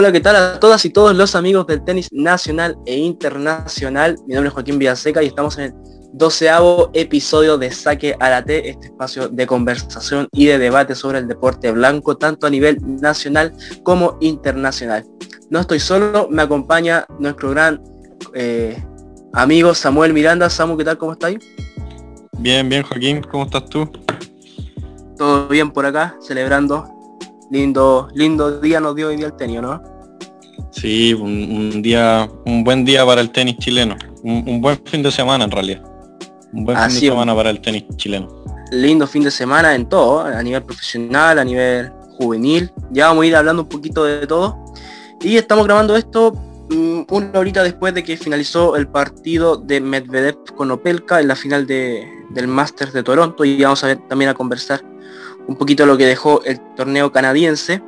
Hola, ¿qué tal a todas y todos los amigos del tenis nacional e internacional? Mi nombre es Joaquín Villaseca y estamos en el doceavo episodio de Saque a la T, este espacio de conversación y de debate sobre el deporte blanco, tanto a nivel nacional como internacional. No estoy solo, me acompaña nuestro gran eh, amigo Samuel Miranda. Samu, ¿qué tal? ¿Cómo estáis? Bien, bien, Joaquín, ¿cómo estás tú? Todo bien por acá, celebrando. Lindo, lindo día nos dio hoy día el tenis, ¿no? Sí, un, día, un buen día para el tenis chileno. Un, buen fin de semana en realidad. Un buen fin de semana para el tenis chileno. Lindo fin de semana en todo, a nivel profesional, a nivel juvenil. Ya vamos a ir hablando un poquito de todo. Y estamos grabando esto mm, una horita después de que finalizó el partido de Medvedev con Opelka en la final del Masters de Toronto y vamos a ver también a conversar un poquito lo que dejó el torneo canadiense,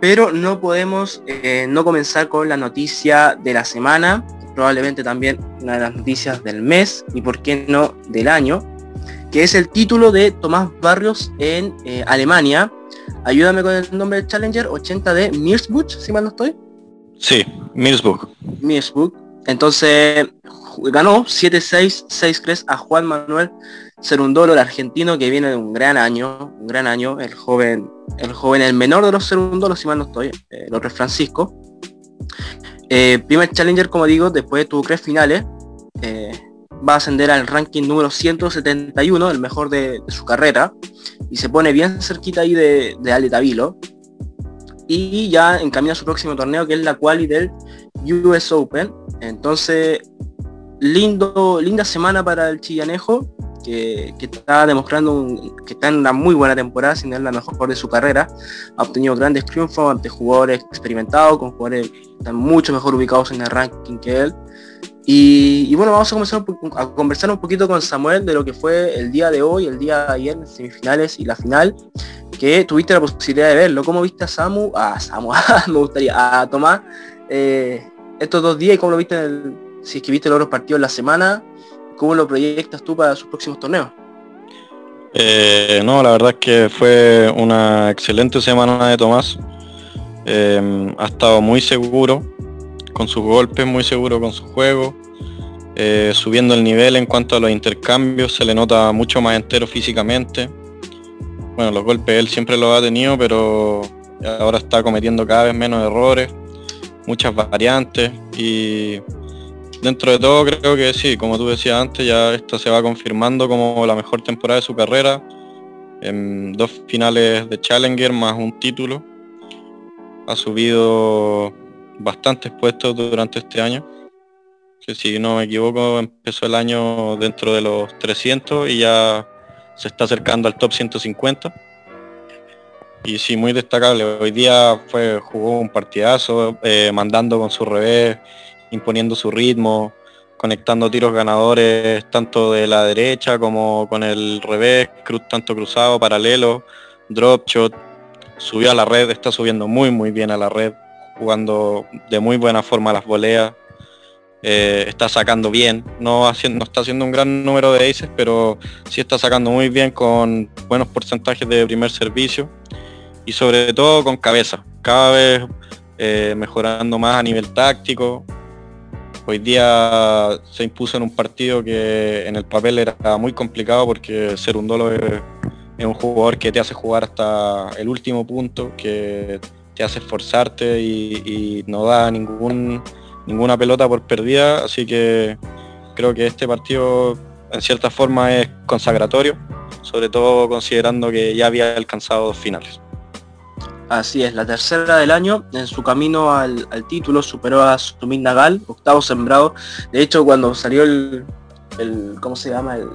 pero no podemos eh, no comenzar con la noticia de la semana, probablemente también una de las noticias del mes y por qué no del año, que es el título de Tomás Barrios en eh, Alemania. Ayúdame con el nombre del Challenger, 80 de Mirsbuch, si mal no estoy. Sí, Mirsbuch. Mirsbuch. Entonces ganó 7-6, 6-3 a Juan Manuel Serundolo, el argentino que viene de un gran año, un gran año, el joven, el joven, el menor de los Serundolos, si mal no estoy, el otro es Francisco. Eh, primer Challenger, como digo, después tuvo tres finales. Eh, va a ascender al ranking número 171, el mejor de, su carrera, y se pone bien cerquita ahí de, de Ale Tavilo. Y ya encamina su próximo torneo, que es la quali del US Open. Entonces, lindo, linda semana para el chillanejo que, está demostrando que está en una muy buena temporada, sin la mejor de su carrera. Ha obtenido grandes triunfos ante jugadores experimentados, con jugadores que están mucho mejor ubicados en el ranking que él. Y, bueno, vamos a comenzar a conversar un poquito con Samuel de lo que fue el día de hoy, el día de ayer, semifinales y la final, que tuviste la posibilidad de verlo. ¿Cómo viste a Samu? A Samu, me gustaría, a Tomás eh, estos dos días y cómo lo viste, si es que viste los otros partidos la semana ¿Cómo lo proyectas tú para sus próximos torneos? Eh, no, la verdad es que fue una excelente semana de Tomás. Eh, ha estado muy seguro con sus golpes, muy seguro con su juego, eh, subiendo el nivel en cuanto a los intercambios, se le nota mucho más entero físicamente. Bueno, los golpes él siempre los ha tenido, pero ahora está cometiendo cada vez menos errores, muchas variantes y dentro de todo creo que sí, como tú decías antes, ya esta se va confirmando como la mejor temporada de su carrera. En dos finales de Challenger más un título. Ha subido bastantes puestos durante este año. Que si no me equivoco empezó el año dentro de los 300 y ya se está acercando al top 150. Y sí, muy destacable. Hoy día fue, jugó un partidazo, eh, mandando con su revés imponiendo su ritmo, conectando tiros ganadores tanto de la derecha como con el revés, cruz, tanto cruzado, paralelo, drop shot, subió a la red, está subiendo muy muy bien a la red, jugando de muy buena forma las voleas, eh, está sacando bien, no, haciendo, no está haciendo un gran número de aces, pero sí está sacando muy bien con buenos porcentajes de primer servicio y sobre todo con cabeza, cada vez eh, mejorando más a nivel táctico, Hoy día se impuso en un partido que en el papel era muy complicado porque ser un dolo es, un jugador que te hace jugar hasta el último punto, que te hace esforzarte y, no da ninguna pelota por perdida, así que creo que este partido en cierta forma es consagratorio, sobre todo considerando que ya había alcanzado dos finales. Así es, la tercera del año, en su camino al, título, superó a Sumit Nagal, octavo sembrado. De hecho, cuando salió el, ¿cómo se llama? El,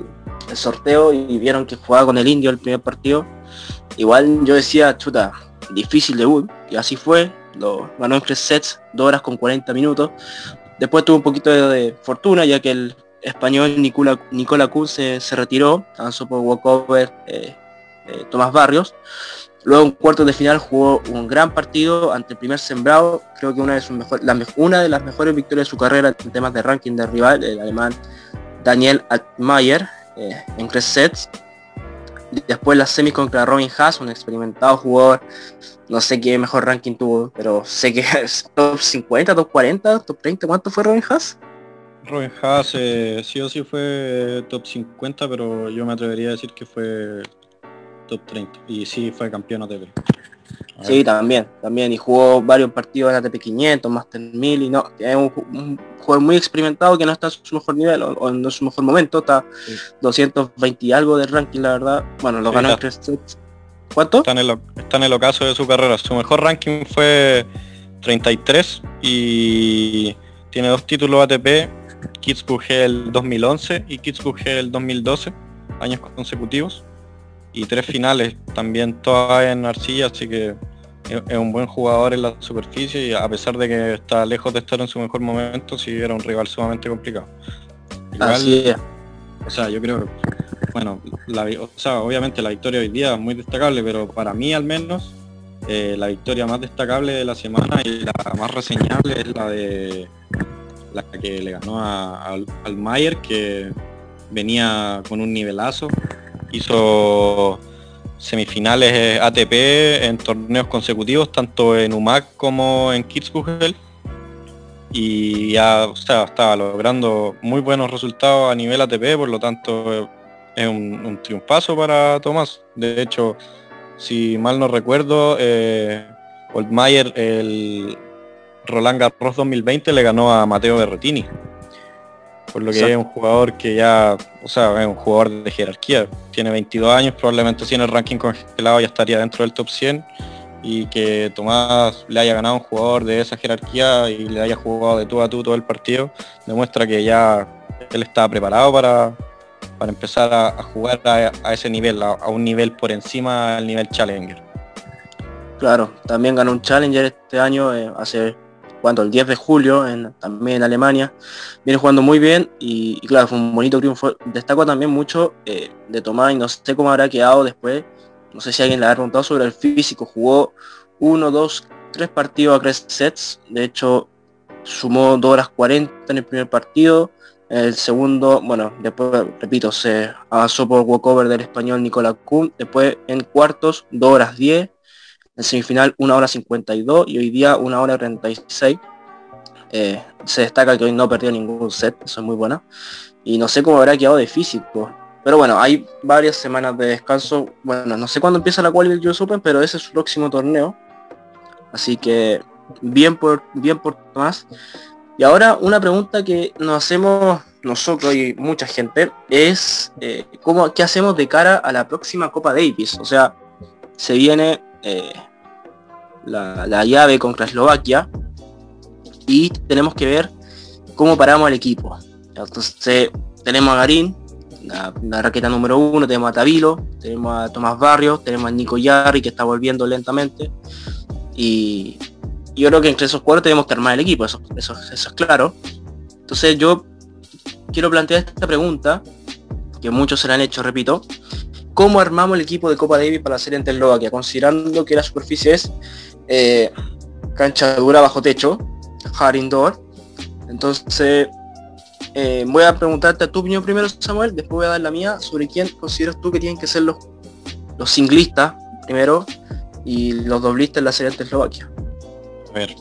sorteo y vieron que jugaba con el indio el primer partido, igual yo decía, chuta, difícil debut, y así fue, lo ganó en tres sets, dos horas con 40 minutos. Después tuvo un poquito de, fortuna, ya que el español Nicola, Nicola Kuhn se, retiró, avanzó por walkover eh, eh, Tomás Barrios. Luego en cuartos de final jugó un gran partido ante el primer sembrado, creo que una de, sus mejor, una de las mejores victorias de su carrera en temas de ranking de rival, el alemán Daniel Altmaier, eh, en tres sets. Después las semis contra Robin Haas, un experimentado jugador. No sé qué mejor ranking tuvo, pero sé que es top 50, top 40, top 30. ¿Cuánto fue Robin Haas? Robin Haas eh, sí o sí fue top 50, pero yo me atrevería a decir que fue top 30. Y sí fue campeón ATP. Sí, también, también. Y jugó varios partidos en ATP 500, Master 1000 y no, es un, jugador muy experimentado que no está en su mejor nivel o, en su mejor momento, está 220 y algo de ranking, la verdad. Bueno, lo ganó en tres sets. ¿Cuánto? Está en, el, está en el ocaso de su carrera. Su mejor ranking fue 33 y tiene dos títulos ATP, Kitzbühel el 2011 y Kitzbühel el 2012, años consecutivos y tres finales también todas en arcilla, así que es un buen jugador en la superficie y a pesar de que está lejos de estar en su mejor momento, sí era un rival sumamente complicado. Igual, O sea, yo creo, bueno, o sea, obviamente la victoria hoy día es muy destacable, pero para mí al menos eh, la victoria más destacable de la semana y la más reseñable es la de la que le ganó al Mayer, que venía con un nivelazo hizo semifinales ATP en torneos consecutivos, tanto en UMAC como en Kitzbühel. Y ya estaba logrando muy buenos resultados a nivel ATP, por lo tanto es un, un triunfazo para Tomás. De hecho, si mal no recuerdo, eh, el Roland Garros 2020, le ganó a Mateo Berretini por lo que es un jugador que ya, o sea, es un jugador de jerarquía. Tiene 22 años, probablemente si en el ranking congelado ya estaría dentro del top 100 y que Tomás le haya ganado a un jugador de esa jerarquía y le haya jugado de tú a tú todo el partido, demuestra que ya él está preparado para, para empezar a, jugar a, ese nivel, a, un nivel por encima del nivel Challenger. Claro, también ganó un Challenger este año, eh, hace jugando el 10 de julio en, también en Alemania. Viene jugando muy bien y, claro, fue un bonito triunfo. Destaco también mucho eh, de Tomás y no sé cómo habrá quedado después. No sé si alguien le ha preguntado sobre el físico. Jugó uno, dos, tres partidos a tres sets. De hecho, sumó 2 horas 40 en el primer partido. El segundo, bueno, después, repito, se avanzó por walkover del español Nicolás Kuhn. Después en cuartos, 2 horas 10 en semifinal 1 hora 52 y hoy día 1 hora 36. Eh, se destaca que hoy no perdió ningún set, eso es muy bueno. Y no sé cómo habrá quedado de físico. Pero bueno, hay varias semanas de descanso. Bueno, no sé cuándo empieza la cual del US Open, pero ese es su próximo torneo. Así que bien por, bien por Tomás. Y ahora una pregunta que nos hacemos nosotros y mucha gente es eh, ¿cómo, qué hacemos de cara a la próxima Copa Davis. O sea, se viene eh, la, llave contra Eslovaquia y tenemos que ver cómo paramos al equipo. Entonces tenemos a Garín, la, raqueta número uno, tenemos a Tavilo, tenemos a Tomás Barrios, tenemos a Nico Yarri que está volviendo lentamente y yo creo que entre esos cuatro tenemos que armar el equipo, eso, eso, eso es claro. Entonces yo quiero plantear esta pregunta, que muchos se la han hecho, repito, cómo armamos el equipo de Copa Davis para la serie ante Eslovaquia, considerando que la superficie es eh, cancha dura bajo techo, hard indoor. Entonces, eh, voy a preguntarte a tu opinión primero, Samuel, después voy a dar la mía sobre quién consideras tú que tienen que ser los, los singlistas primero y los doblistas en la serie ante Eslovaquia. A ver,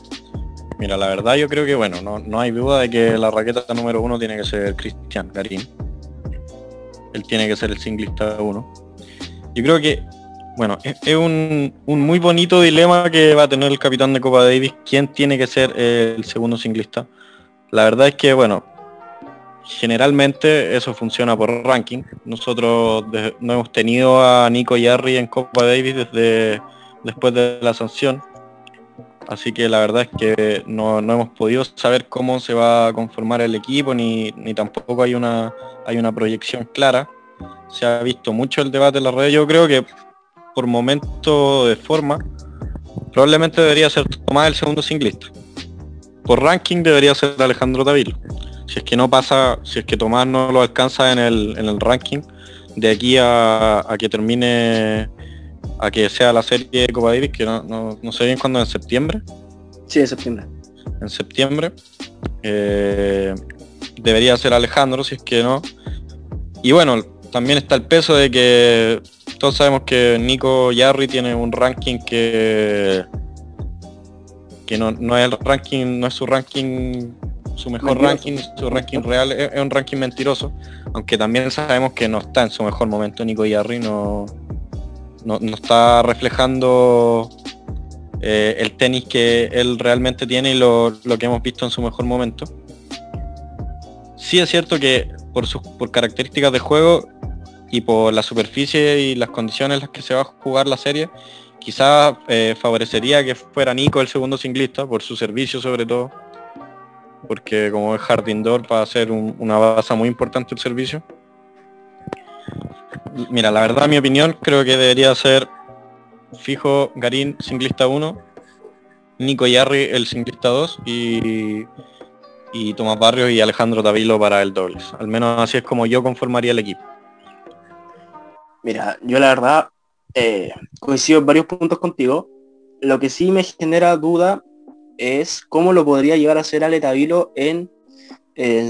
mira, la verdad yo creo que bueno, no, no hay duda de que la raqueta número uno tiene que ser Cristian Garín. Él tiene que ser el singlista uno. Yo creo que, bueno, es, un, muy bonito dilema que va a tener el capitán de Copa Davis, quién tiene que ser el segundo singlista. La verdad es que, bueno, generalmente eso funciona por ranking. Nosotros no hemos tenido a Nico Yarri en Copa Davis desde después de la sanción. Así que la verdad es que no, hemos podido saber cómo se va a conformar el equipo, ni, ni tampoco hay una, hay una proyección clara se ha visto mucho el debate en las redes. Yo creo que por momento de forma, probablemente debería ser Tomás el segundo singlista. Por ranking debería ser Alejandro Tavilo. Si es que no pasa, si es que Tomás no lo alcanza en el, en el ranking, de aquí a, que termine, a que sea la serie de Copa Davis, que no, sé bien cuándo, en septiembre. Sí, en septiembre. En septiembre. Eh, debería ser Alejandro, si es que no. Y bueno, también está el peso de que todos sabemos que Nico Yarri tiene un ranking que que no, no es el ranking, no es su ranking su mejor ranking, su ranking real es, un ranking mentiroso, aunque también sabemos que no está en su mejor momento Nico Yarri, no, no, está reflejando eh, el tenis que él realmente tiene y lo, que hemos visto en su mejor momento. Sí es cierto que por sus por características de juego y por la superficie y las condiciones en las que se va a jugar la serie, quizás eh, favorecería que fuera Nico el segundo singlista, por su servicio sobre todo porque como es Hard va a ser una base muy importante el servicio. Mira, la verdad, mi opinión, creo que debería ser fijo Garín, singlista 1, Nico Yarri, el singlista 2 y, y Tomás Barrios y Alejandro Tavilo para el dobles. Al menos así es como yo conformaría el equipo. Mira, yo la verdad eh, coincido en varios puntos contigo. Lo que sí me genera duda es cómo lo podría llegar a hacer Ale Tavilo en,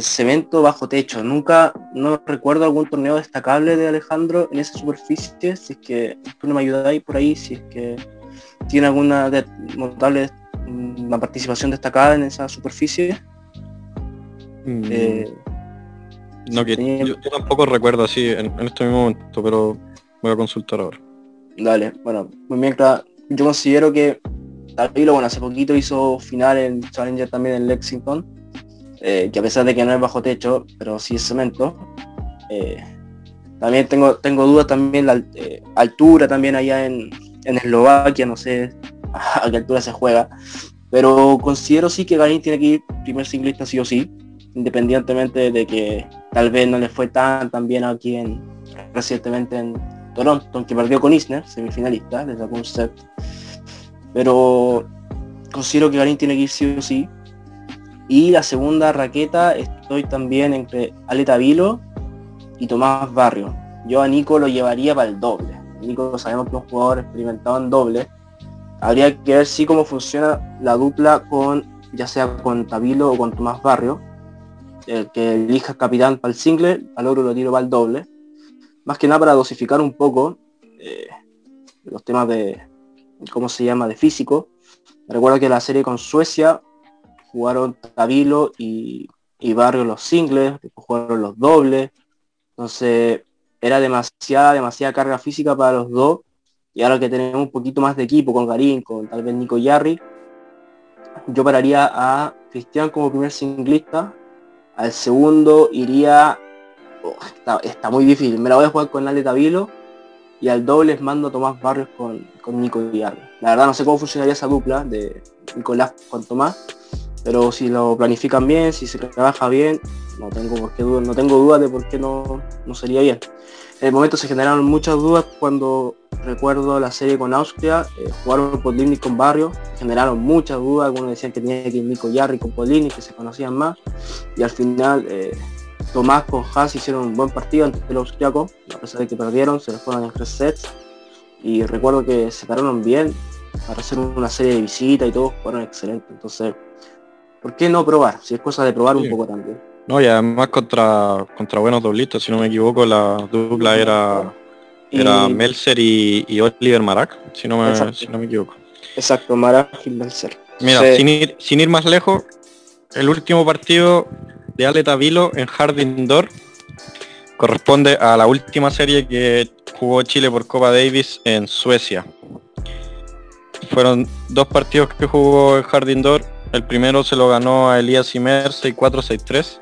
cemento bajo techo. Nunca, no recuerdo algún torneo destacable de Alejandro en esa superficie, si es que tú no me ayudáis por ahí, si es que tiene alguna notable una participación destacada en esa superficie. Mm. Eh, no, que yo, tampoco recuerdo así en, este momento, pero voy a consultar ahora. Dale, bueno, muy bien, claro. Yo considero que Tavilo, bueno, hace poquito hizo final en Challenger también en Lexington, eh, que a pesar de que no es bajo techo, pero sí es cemento. Eh, también tengo, tengo dudas también la eh, altura también allá en, Eslovaquia, no sé a qué altura se juega. Pero considero sí que Garín tiene que ir primer ciclista sí o sí, independientemente de que tal vez no le fue tan, tan bien aquí en recientemente en Toronto, que perdió con Isner, semifinalista, le sacó un set pero considero que Garín tiene que ir sí o sí. Y la segunda raqueta estoy también entre Aleta Vilo y Tomás Barrio. Yo a Nico lo llevaría para el doble. Nico sabemos que es un jugador experimentado en doble. Habría que ver si cómo funciona la dupla con, ya sea con Tavilo o con Tomás Barrio. El que elija capitán para el single, al otro lo tiro para el doble. Más que nada para dosificar un poco eh, los temas de, ¿cómo se llama?, de físico. Recuerdo que la serie con Suecia jugaron Tabilo y, y Barrio los singles, jugaron los dobles. Entonces era demasiada, demasiada carga física para los dos. Y ahora que tenemos un poquito más de equipo con Garín, con tal vez Nico Yarri, yo pararía a Cristian como primer singlista. Al segundo iría... Oh, está, muy difícil. Me la voy a jugar con Ale Tabilo y al doble mando Tomás Barrios con, con Nico Villarro. La verdad no sé cómo funcionaría esa dupla de Nicolás con Tomás, pero si lo planifican bien, si se trabaja bien, no tengo por qué no tengo dudas de por qué no, no sería bien. En el momento se generaron muchas dudas cuando recuerdo la serie con Austria, eh, jugaron Podlini con Barrio, generaron muchas dudas, algunos decían que tenía que ir Nico Yarri con Podlini, que se conocían más, y al final eh, Tomás con Haas hicieron un buen partido ante el austriaco, a pesar de que perdieron, se les fueron en tres sets. Y recuerdo que se pararon bien para hacer una serie de visitas y todo, fueron excelentes. Entonces, ¿por qué no probar? Si es cosa de probar un poco también. No, y además contra, contra buenos doblistas, si no me equivoco, la dupla era, era Melzer y, Oliver Marac, si no, me, no me equivoco. Exacto, Marac y Melzer. Mira, sin, ir, sin ir más lejos, el último partido de Aleta Vilo en Hard Indoor corresponde a la última serie que jugó Chile por Copa Davis en Suecia. Fueron dos partidos que jugó en Hard Indoor. El primero se lo ganó a Elías Imer 6-4-6-3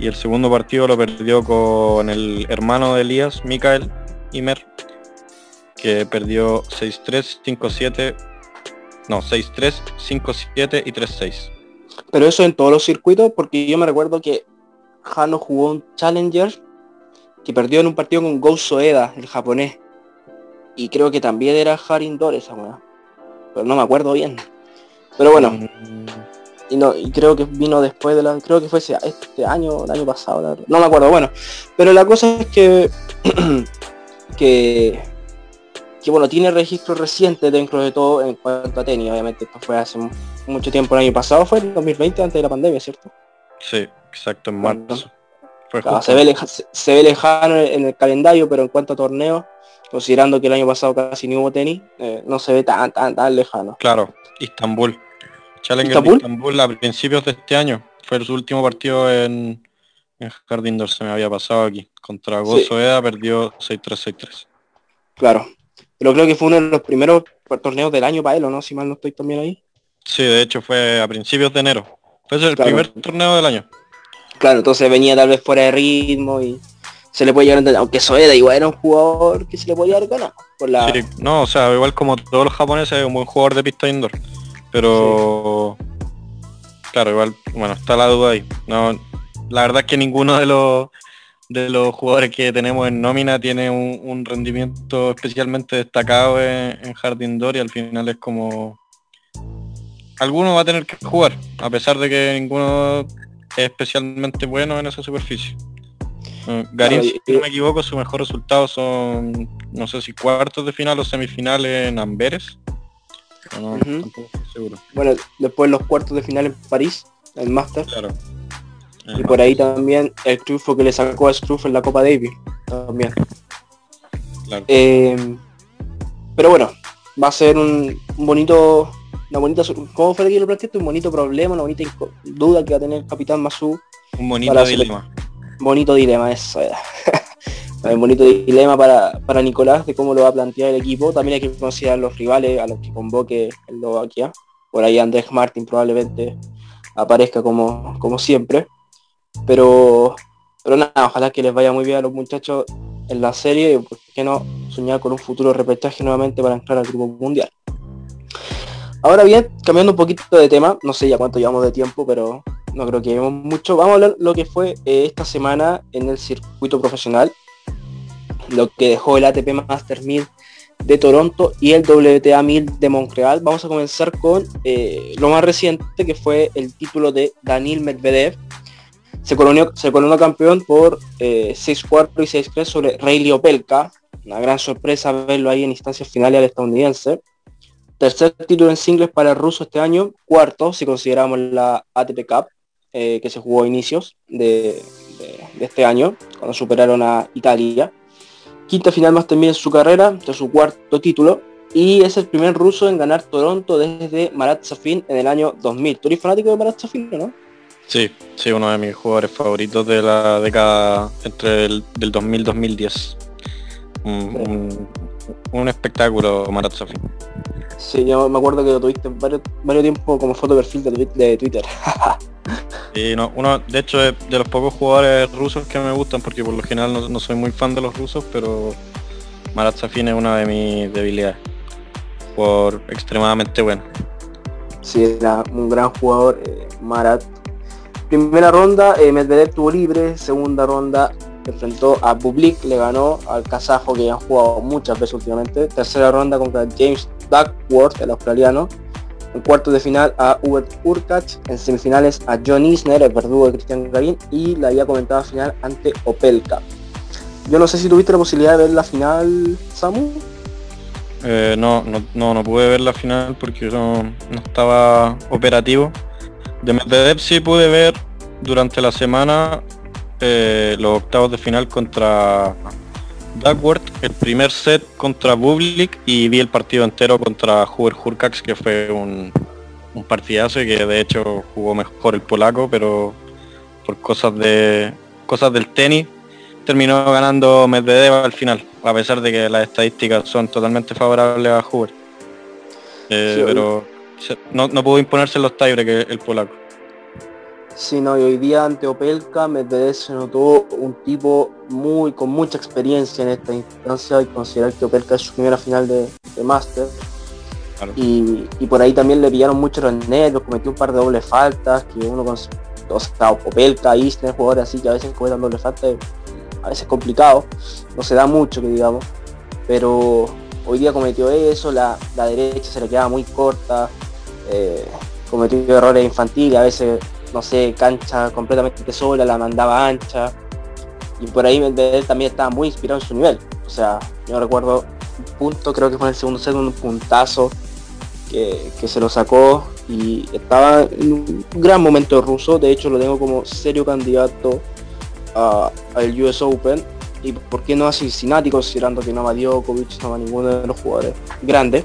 y el segundo partido lo perdió con el hermano de Elías, Mikael Imer, que perdió 6-3, 5-7, no, 6-3, 5-7 y 3-6. Pero eso en todos los circuitos, porque yo me recuerdo que Hano jugó un Challenger que perdió en un partido con Go Soeda, el japonés. Y creo que también era Harindor esa weá. Pero no me acuerdo bien. Pero bueno. Y, no, y creo que vino después de la. Creo que fue este año, el año pasado. no me acuerdo. Bueno. Pero la cosa es que. que que bueno, tiene registro reciente dentro de todo en cuanto a tenis, obviamente esto fue hace mucho tiempo, el año pasado fue en 2020 antes de la pandemia, ¿cierto? Sí, exacto, en marzo. se, ve lejano, en el calendario, pero en cuanto a torneo, considerando que el año pasado casi ni hubo tenis, eh, no se ve tan, tan, tan lejano. Claro, Istanbul. Challenger ¿Istanbul? Istanbul a principios de este año. Fue su último partido en, en Jardín Dor, se me había pasado aquí. Contra Gozo Eda perdió 6-3-6-3. Claro. Pero creo que fue uno de los primeros torneos del año para él, ¿o no? Si mal no estoy también ahí. Sí, de hecho fue a principios de enero. Fue el primer torneo del año. Claro, entonces venía tal vez fuera de ritmo y se le puede llegar a entender, aunque Soeda igual era un jugador que se le podía ganar por la... no, o sea, igual como todos los japoneses es un buen jugador de pista indoor. Pero claro, igual, bueno, está la duda ahí. No, la verdad es que ninguno de los de los jugadores que tenemos en nómina tiene un, rendimiento especialmente destacado en, en Hard Indoor y al final es como alguno va a tener que jugar, a pesar de que ninguno es especialmente bueno en esa superficie. Eh, Garín, si no me equivoco, su mejor resultado son, no sé si cuartos de final o semifinales en Amberes. Bueno, después los cuartos de final en París, el Master. y por ahí también el triunfo que le sacó a Struff en la Copa Davis. También. Eh, pero bueno, va a ser un, bonito, una bonita, ¿cómo fue que lo planteaste? Un bonito problema, una bonita duda que va a tener el capitán Masu. Un bonito dilema bonito dilema eso era. un bonito dilema para, para, Nicolás de cómo lo va a plantear el equipo. También hay que considerar los rivales a los que convoque el Eslovaquia. Por ahí Andrés Martin probablemente aparezca como, como siempre. Pero, pero nada, ojalá que les vaya muy bien a los muchachos en la serie y por qué no soñar con un futuro repechaje nuevamente para entrar al grupo mundial. Ahora bien, cambiando un poquito de tema, no sé ya cuánto llevamos de tiempo, pero no creo que llevemos mucho. Vamos a hablar lo que fue eh, esta semana en el circuito profesional, lo que dejó el ATP Master 1000 de Toronto y el WTA 1000 de Montreal. Vamos a comenzar con eh, lo más reciente, que fue el título de Daniel Medvedev. Se coronó, se coronó campeón por 6-4 eh, y 6-3 sobre Rayleigh Opelka. Una gran sorpresa verlo ahí en instancias finales al estadounidense. Tercer título en singles para el ruso este año. Cuarto, si consideramos la ATP Cup. Eh, que se jugó a inicios de, este año, cuando superaron a Italia. Quinta final más también en su carrera, de su cuarto título, y es el primer ruso en ganar Toronto desde Marat Safin en el año 2000. ¿Tú eres fanático de Marat Safin, no? Sí, sí, uno de mis jugadores favoritos de la década entre el del 2000 2010. Un, un, espectáculo Marat Safin. Sí, yo me acuerdo que lo tuviste varios, varios tiempo como foto perfil de, de Twitter. Y no, uno, de hecho, es de los pocos jugadores rusos que me gustan, porque por lo general no, soy muy fan de los rusos, pero Marat Safin es una de mis debilidades, por extremadamente bueno. Sí, era un gran jugador, eh, Marat. Primera ronda, eh, Medvedev tuvo libre, segunda ronda enfrentó a Bublik, le ganó al kazajo que ya han jugado muchas veces últimamente. Tercera ronda contra James Duckworth, el australiano en cuartos de final a Hubert Urkach, en semifinales a John Isner, el verdugo de Cristian Garín, y la ya comentada final ante Opelka. Yo no sé si tuviste la posibilidad de ver la final, Samu. Eh, no, no, no, pude ver la final porque no, no estaba operativo. De Medvedev sí pude ver durante la semana eh, los octavos de final contra Duckworth, el primer set contra Bublik y vi el partido entero contra Huber Hurkacz, que fue un, un partidazo y que de hecho jugó mejor el polaco, pero por cosas de cosas del tenis terminó ganando Medvedev al final, a pesar de que las estadísticas son totalmente favorables a Huber. Eh, pero no, no pudo imponerse los tiebreaks el polaco. Sí, no, y hoy día ante Opelka Medvedev se notó un tipo muy con mucha experiencia en esta instancia y considerar que Opelka es su primera final de, de Master. Y, por ahí también le pillaron mucho los nervios, cometió un par de dobles faltas, que uno con o sea, Opelka, Isner, jugadores así que a veces cometan doble faltas, a veces complicado, no se da mucho que digamos, pero hoy día cometió eso, la, derecha se le quedaba muy corta, eh, cometió errores infantiles, a veces no sé, cancha completamente sola, la mandaba ancha. Y por ahí Medvedev también estaba muy inspirado en su nivel. O sea, yo recuerdo un punto, creo que fue en el segundo set, un puntazo que, se lo sacó y estaba en un gran momento ruso. De hecho, lo tengo como serio candidato al US Open. y por qué no a Cincinnati considerando que no va Djokovic, no va ninguno de los jugadores grandes.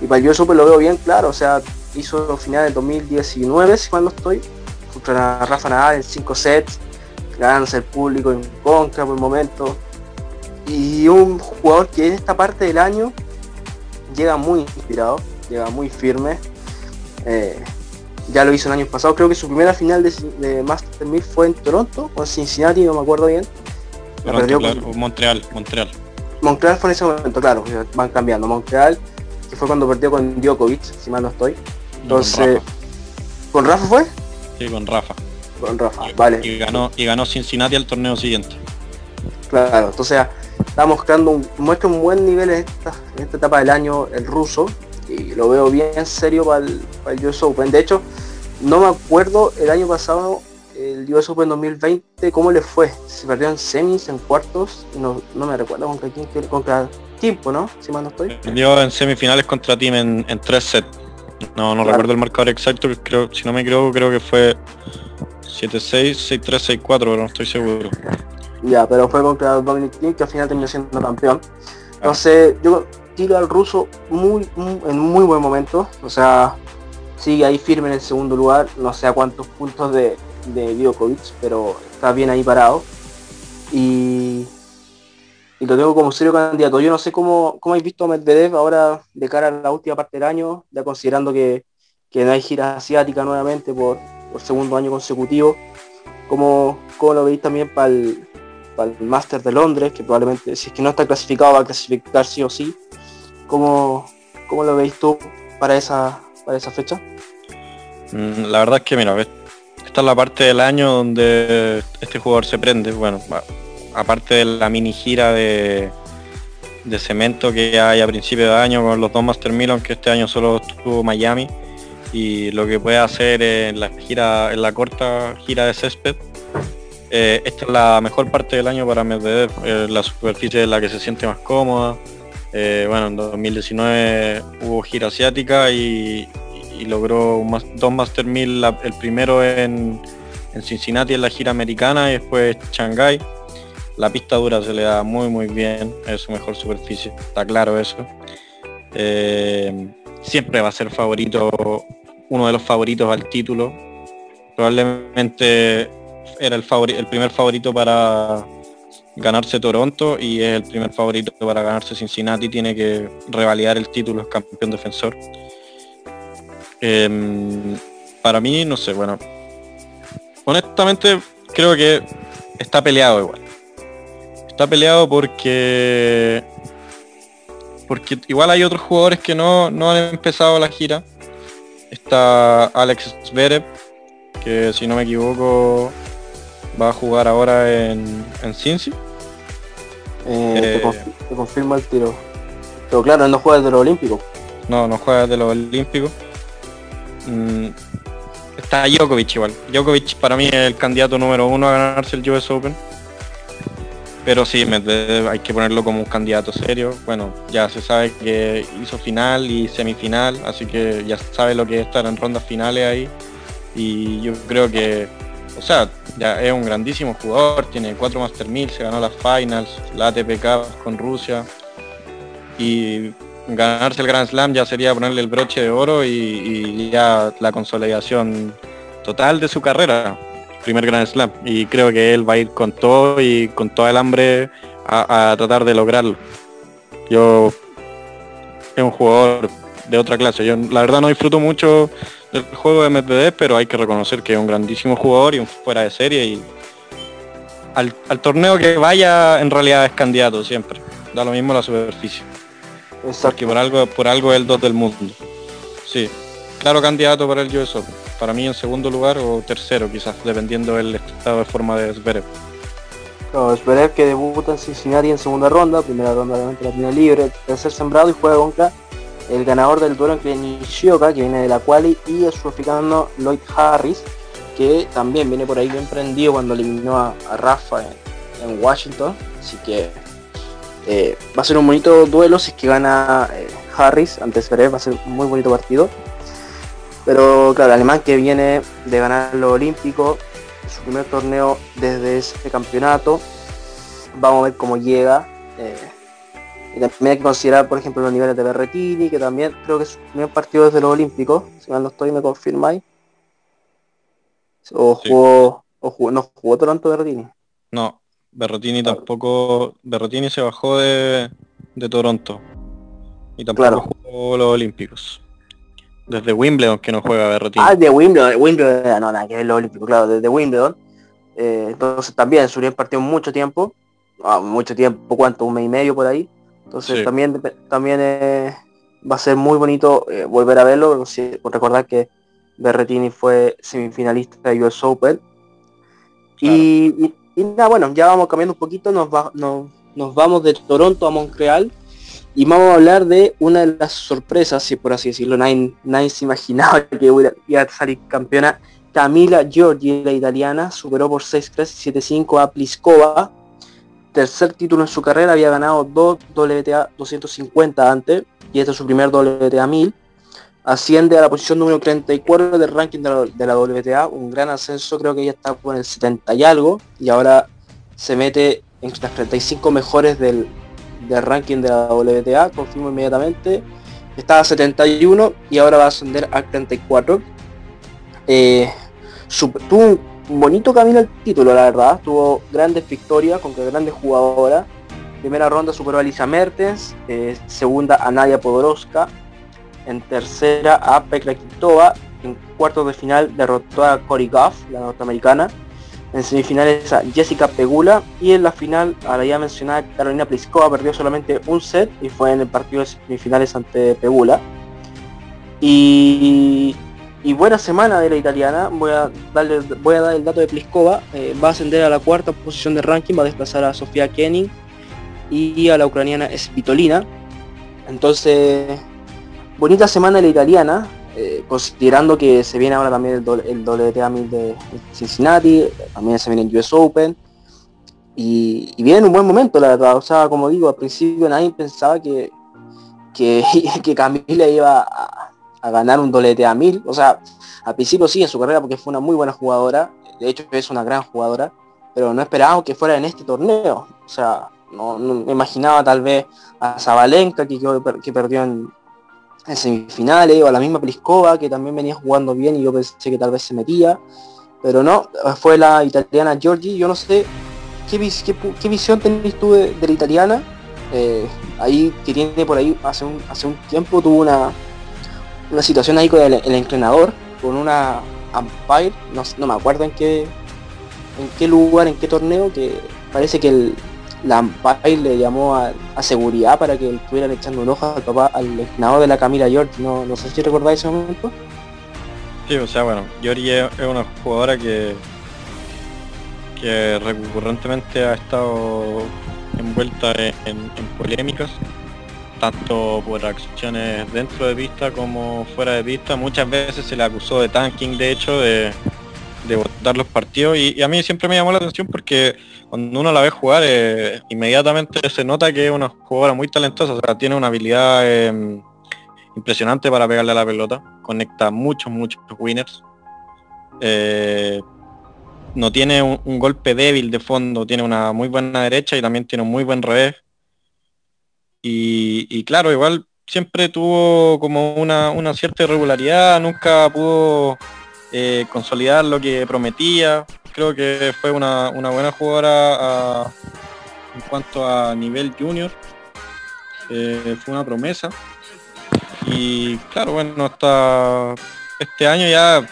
Y para el US Open lo veo bien claro, o sea, hizo final del 2019, si mal no estoy, contra Rafa Nadal en 5 sets, ganándose el público en contra por el momento. Y un jugador que en esta parte del año llega muy inspirado, llega muy firme. Eh, ya lo hizo el año pasado, creo que su primera final de, de Master 1000 fue en Toronto o en Cincinnati, no me acuerdo bien. Montreal, Montreal. Montreal fue en ese momento, claro, van cambiando. Montreal, que fue cuando perdió con Djokovic, si mal no estoy. Entonces, con Rafa. fue? Sí, con Rafa. Con Rafa, vale. Y ganó, y ganó Cincinnati al torneo siguiente. Claro, entonces está mostrando un, muestra un buen nivel en esta, en esta etapa del año el ruso y lo veo bien serio para el, para el US Open. De hecho, no me acuerdo el año pasado el US Open 2020 cómo le fue. Se perdió en semis, en cuartos, no, no me recuerdo contra quién, contra Timpo, ¿no? Si mal no estoy. Perdió en semifinales contra Team en, en tres sets. No, no recuerdo el marcador exacto, creo, si no me equivoco creo que fue 7-6, 6-3, 6-4, pero no estoy seguro. Ya, pero fue contra Dominic Team que al final terminó siendo campeón. Entonces, yo tiro al ruso muy, en muy buen momento. O sea, sigue ahí firme en el segundo lugar. No sé a cuántos puntos de, de Djokovic, pero está bien ahí parado. Y, y lo tengo como serio candidato. Yo no sé cómo, cómo habéis visto a Medvedev ahora de cara a la última parte del año, ya considerando que, que no hay gira asiática nuevamente por, por segundo año consecutivo. ¿Cómo, cómo lo veis también para el, para el Master de Londres, que probablemente si es que no está clasificado va a clasificar sí o sí? ¿Cómo, cómo lo veis tú para esa, para esa fecha? Mm, la verdad es que, mira, esta es la parte del año donde este jugador se prende. Bueno, aparte de la mini gira de, de cemento que hay a principio de año con los dos Master Milan, que este año solo estuvo Miami, y lo que puede hacer en la gira, en la corta gira de césped. Eh, esta es la mejor parte del año para Medvedev, eh, la superficie en la que se siente más cómoda. Eh, bueno, en 2019 hubo gira asiática y, logró dos Master 1000, el primero en, Cincinnati en la gira americana y después Shanghai. La pista dura se le da muy muy bien, es su mejor superficie, está claro eso. Eh, siempre va a ser favorito, uno de los favoritos al título. Probablemente era el, primer favorito para ganarse Toronto y es el primer favorito para ganarse Cincinnati. Tiene que revalidar el título, es campeón defensor. Em, para mí, no sé, bueno. Honestamente, creo que está peleado igual. Está peleado porque. Porque igual hay otros jugadores que no, no han empezado la gira. Está Alex Zverev, que si no me equivoco va a jugar ahora en, en Cincy. Eh, te, eh, confirmo el tiro. Pero claro, no juega de los Olímpicos. No, no juega de los Olímpicos. Mm, está Djokovic igual. Djokovic para mí es el candidato número uno a ganarse el US Open. Pero sí, hay que ponerlo como un candidato serio. Bueno, ya se sabe que hizo final y semifinal, así que ya sabe lo que es estar en rondas finales ahí. Y yo creo que, o sea, ya es un grandísimo jugador, tiene cuatro Master 1000, se ganó las finals, la ATP Cup con Rusia. Y ganarse el Grand Slam ya sería ponerle el broche de oro y, ya la consolidación total de su carrera, primer Grand Slam. Y creo que él va a ir con todo y con todo el hambre a, tratar de lograrlo. Yo es un jugador de otra clase. Yo la verdad no disfruto mucho del juego de MPD, pero hay que reconocer que es un grandísimo jugador y un fuera de serie y al, al torneo que vaya en realidad es candidato siempre. Da lo mismo la superficie. Porque por algo, por algo es el 2 del mundo. Sí, claro candidato para el US Para mí en segundo lugar o tercero quizás, dependiendo del estado de forma de Zverev. Claro, que debuta en Cincinnati en segunda ronda, primera ronda obviamente la tiene libre, tercer sembrado y juega contra el ganador del duelo entre Nishioka, que viene de la quali, y el sudafricano Lloyd Harris, que también viene por ahí bien prendido cuando eliminó a, Rafa en Washington. Así que eh, va a ser un bonito duelo si es que gana eh, Harris antes Zverev, va a ser un muy bonito partido. Pero claro, el alemán que viene de ganar lo olímpico, su primer torneo desde ese campeonato, vamos a ver cómo llega. Eh, y también hay que considerar, por ejemplo, los niveles de Berretini, que también creo que es su primer partido desde los Olímpicos, si mal no estoy, me confirmáis. O jugó, o jugó, no jugó Toronto Berretini. No, Berretini tampoco, Berretini se bajó de, de Toronto. Y tampoco jugó los Olímpicos. Desde Wimbledon que no juega Berretini. Ah, de Wimbledon, Wimbledon, no, nada que ver los Olímpicos, claro, desde Wimbledon. Eh, entonces también su partido mucho tiempo, ah, mucho tiempo, ¿cuánto? Un mes y medio por ahí. Entonces también, también eh, va a ser muy bonito eh, volver a verlo, recordar que Berretini fue semifinalista de US Open. Y, nada, bueno, ya vamos cambiando un poquito, nos, nos, vamos de Toronto a Montreal y vamos a hablar de una de las sorpresas, si por así decirlo, nadie, nadie se imaginaba que iba a salir campeona Camila Giorgi, la italiana, superó por 6-3, 7-5 a Pliskova. Tercer título en su carrera, había ganado dos WTA 250 antes, y este es su primer WTA 1000. Asciende a la posición número 34 del ranking de la, WTA, un gran ascenso, creo que ella está por el 70 y algo, y ahora se mete entre las 35 mejores del, ranking de la WTA, confirmo inmediatamente. Estaba a 71 y ahora va a ascender al 34. Eh, tuvo un bonito camino al título, la verdad. Tuvo grandes victorias con grandes jugadoras. Primera ronda superó a Lisa Mertens, eh, segunda a Nadia Podoroska, en tercera a Pekla Kitova, en cuartos de final derrotó a Cory Goff, la norteamericana, en semifinales a Jessica Pegula y en la final a la ya mencionada Carolina Pliskova perdió solamente un set y fue en el partido de semifinales ante Pegula. Y y buena semana de la italiana. Voy a darle, voy a dar el dato de Pliskova. Eh, va a ascender a la cuarta posición de ranking, va a desplazar a Sofía Kenning y a la ucraniana Svitolina. Entonces, bonita semana de la italiana, eh, considerando que se viene ahora también el, el WTA 1000 de Cincinnati, también se viene el US Open. Y, viene en un buen momento, la verdad. O sea, como digo, al principio nadie pensaba que, que, que Camila iba a, ganar un dolete a mil. O sea, al principio sí en su carrera porque fue una muy buena jugadora. De hecho es una gran jugadora. Pero no esperábamos que fuera en este torneo. O sea, no, me imaginaba tal vez a Zabalenka que, que perdió en, semifinales. O a la misma Pliskova que también venía jugando bien y yo pensé que tal vez se metía. Pero no, fue la italiana Giorgi. Yo no sé qué, visión tenés tú de, la italiana. Eh, ahí que tiene por ahí hace un, hace un tiempo tuvo una, una situación ahí con el, entrenador, con una umpire, no, me acuerdo en qué, en qué lugar, en qué torneo, que parece que el, la umpire le llamó a, seguridad para que estuvieran echando un ojo al papá, al entrenador de la Camila George, no, no sé si recordáis ese momento. Sí, o sea, bueno, George es una jugadora que que recurrentemente ha estado envuelta en polémicas tanto por acciones dentro de pista como fuera de pista. Muchas veces se le acusó de tanking, de hecho, de, de botar los partidos. Y, a mí siempre me llamó la atención porque cuando uno la ve jugar, eh, inmediatamente se nota que es una jugadora muy talentosa, o sea, tiene una habilidad em, impresionante para pegarle a la pelota. Conecta muchos, muchos winners. Eh, no tiene un, un, golpe débil de fondo, tiene una muy buena derecha y también tiene un muy buen revés. Y, claro, igual siempre tuvo como una, cierta irregularidad, nunca pudo eh, consolidar lo que prometía. Creo que fue una, buena jugadora en cuanto a nivel junior. Eh, fue una promesa. Y claro, bueno, hasta este año ya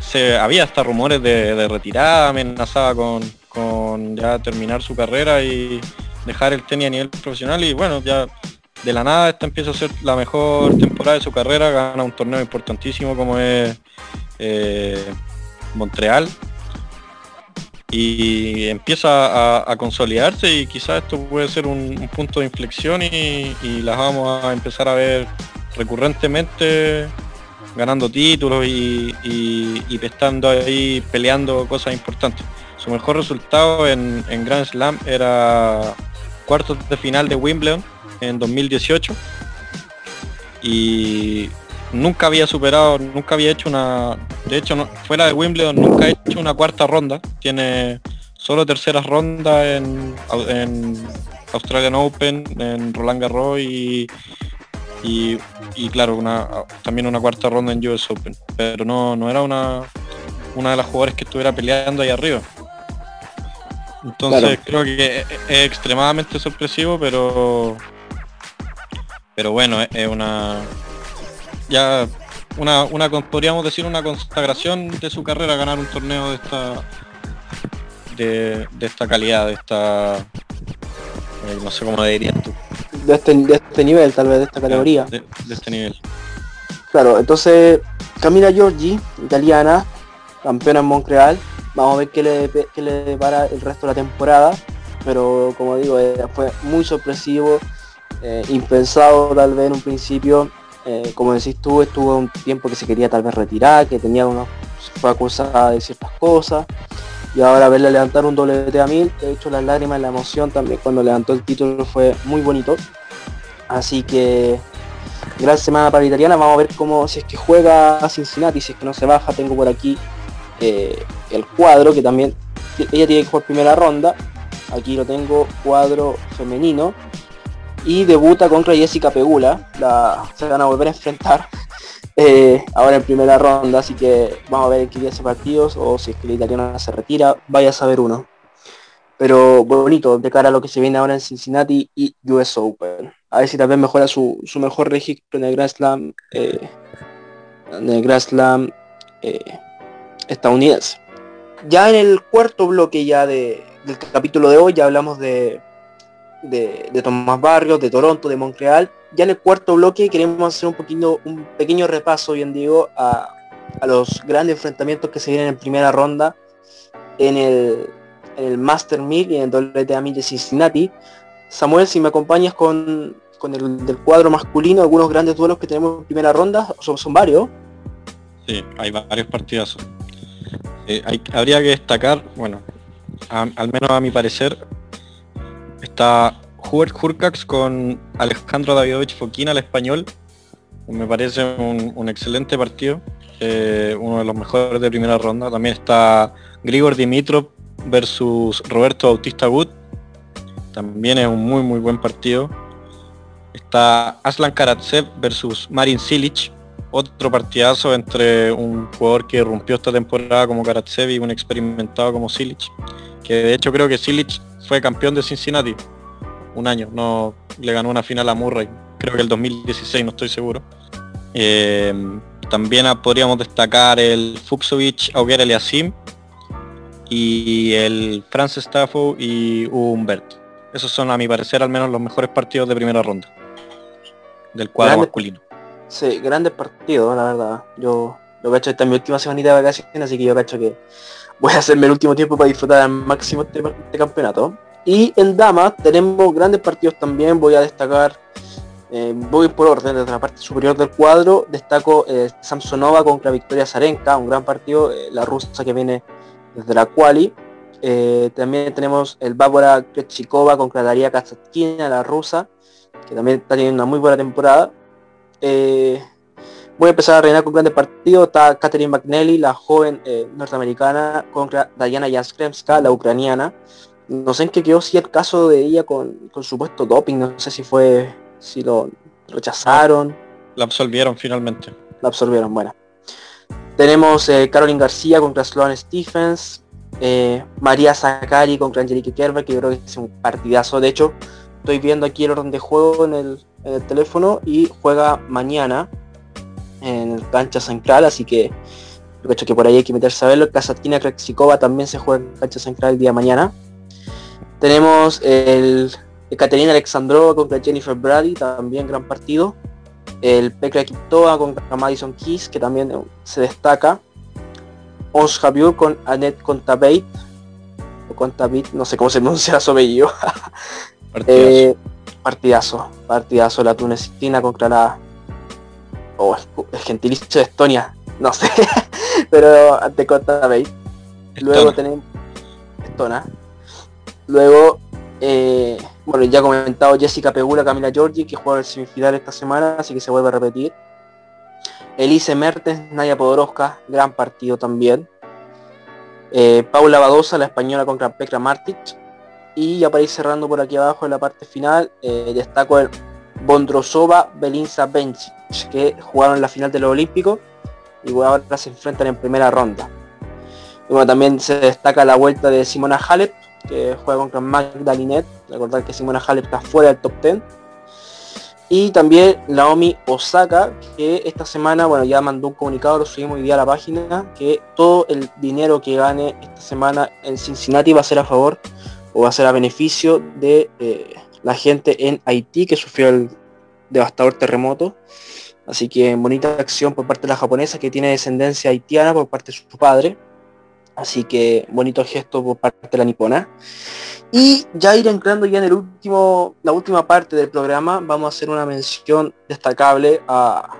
se había hasta rumores de, retirada, amenazada con, con ya terminar su carrera y, dejar el tenis a nivel profesional y bueno, ya de la nada esta empieza a ser la mejor temporada de su carrera, gana un torneo importantísimo como es eh, Montreal y empieza a, consolidarse y quizás esto puede ser un, punto de inflexión y, las vamos a empezar a ver recurrentemente ganando títulos y, y, ahí peleando cosas importantes. Su mejor resultado en, en Grand Slam era cuartos de final de Wimbledon en 2018 y nunca había superado, nunca había hecho una, de hecho no, fuera de Wimbledon nunca ha hecho una cuarta ronda, tiene solo terceras rondas en, en Australian Open, en Roland Garros y, y, claro, una, también una cuarta ronda en US Open. Pero no, no era una, una de las jugadores que estuviera peleando ahí arriba. Entonces creo que es, extremadamente sorpresivo, pero pero bueno, es, una ya una, una podríamos decir una consagración de su carrera ganar un torneo de esta de, esta calidad, de esta eh, no sé cómo le dirías tú. De este, de este nivel, tal vez, de esta categoría. De, este nivel. Claro, entonces Camila Giorgi, italiana, campeona en Montreal. Vamos a ver qué le, qué le depara el resto de la temporada. Pero como digo, eh, fue muy sorpresivo, eh, impensado tal vez en un principio. como decís tú, estuvo un tiempo que se quería tal vez retirar, que tenía unos, fue acusada de ciertas cosas y ahora verle levantar un doble a mil, he hecho las lágrimas, la emoción también cuando levantó el título fue muy bonito. Así que gran semana para italiana, vamos a ver cómo, si es que juega a Cincinnati, si es que no se baja, tengo por aquí eh, el cuadro que también, ella tiene que primera ronda, aquí lo tengo, cuadro femenino, y debuta contra Jessica Pegula, la, se van a volver a enfrentar eh, ahora en primera ronda, así que vamos a ver en qué día ese partidos o si es que la italiana se retira, vaya a saber uno. Pero bonito de cara a lo que se viene ahora en Cincinnati y US Open. A ver si vez mejora su, mejor registro en el Grand eh, en el Grand Slam eh, estadounidense. Ya en el cuarto bloque ya del capítulo de hoy ya hablamos de, de, de Tomás Barrios, de Toronto, de Montreal ya en el cuarto bloque queremos hacer un poquito, un pequeño repaso, bien digo, a, los grandes enfrentamientos que se vienen en primera ronda en el, en Master 1000 y en el WTA 1000 de Cincinnati. Samuel, si me acompañas con, el del cuadro masculino, algunos grandes duelos que tenemos en primera ronda, son, varios. Sí, hay varios partidos. Eh, habría que destacar, bueno, al menos a mi parecer, está Hubert Hurkacz con Alejandro Davidovich Foquina al español. Me parece un, excelente partido. Eh, uno de los mejores de primera ronda. También está Grigor Dimitrov versus Roberto Bautista Wood. También es un muy muy buen partido. Está Aslan Karatsev versus Marin Silic. Otro partidazo entre un jugador que rompió esta temporada como Karatsev y un experimentado como Silic. Que de hecho creo que Silic fue campeón de Cincinnati un año, no le ganó una final a Murray, creo que el 2016, no estoy seguro. Eh, también podríamos destacar el Fuxovic Auger Eliasim y el Francis Staffo y Humbert. Esos son a mi parecer al menos los mejores partidos de primera ronda del cuadro masculino. Sí, grandes partidos, la verdad. Yo lo cacho esta es mi última semana de vacaciones, así que yo cacho que voy a hacerme el último tiempo para disfrutar al máximo este, este campeonato. Y en damas tenemos grandes partidos también, voy a destacar, eh, voy por orden desde la parte superior del cuadro, destaco eh, Samsonova contra Victoria Zarenka, un gran partido, eh, la rusa que viene desde la quali. también tenemos el Bárbara Krechikova contra Daria Kazatkina, la rusa, que también está teniendo una muy buena temporada. Voy a empezar a reinar con grandes partidos, está Catherine McNally, la joven norteamericana, contra Diana Jaskremska, la ucraniana. No sé en qué quedó si el caso de ella con, con supuesto doping, no sé si fue, si lo rechazaron. La absolvieron finalmente. La absolvieron, bueno. Tenemos eh, Caroline García contra Sloan Stephens, eh, María Zakari contra Angelique Kerber, que yo creo que es un partidazo. De hecho, estoy viendo aquí el orden de juego en el, teléfono y juega mañana en el cancha central, así que creo que por ahí hay que meterse a verlo. Kasatkina Kreksikova también se juega en cancha central el día de mañana. Tenemos el, Caterina Alexandrova contra Jennifer Brady, también gran partido. El Pekra Kiptoa contra Madison Keys, que también se destaca. Ons Javier con Annette Contabate, o Contabit, no sé cómo se pronuncia su apellido. Partidazo. Eh, partidazo, partidazo, la tunecina contra la... Oh, el gentilicio de Estonia, no sé, pero ante Contabate. Luego tenemos... Estona. Luego, eh, bueno, ya comentado Jessica Pegula, Camila Giorgi, que juega el semifinal esta semana, así que se vuelve a repetir. Elise Mertens, Naya Podoroska, gran partido también. Eh, Paula Badosa, la española contra Petra Martic. Y ya para ir cerrando por aquí abajo en la parte final, eh, destaco el Bondrosova Belinza Bencic, que jugaron la final de los Olímpicos y ahora se enfrentan en primera ronda. Bueno, también se destaca la vuelta de Simona Halep, que juega contra Magda Linet. Recordar que Simona Halep está fuera del top 10 y también Naomi Osaka, que esta semana, bueno, ya mandó un comunicado, lo subimos hoy día a la página, que todo el dinero que gane esta semana en Cincinnati va a ser a favor o va a ser a beneficio de eh, la gente en Haití que sufrió el devastador terremoto. Así que bonita acción por parte de la japonesa que tiene descendencia haitiana por parte de su padre. Así que bonito gesto por parte de la nipona. Y ya ir entrando ya en el último, la última parte del programa, vamos a hacer una mención destacable a,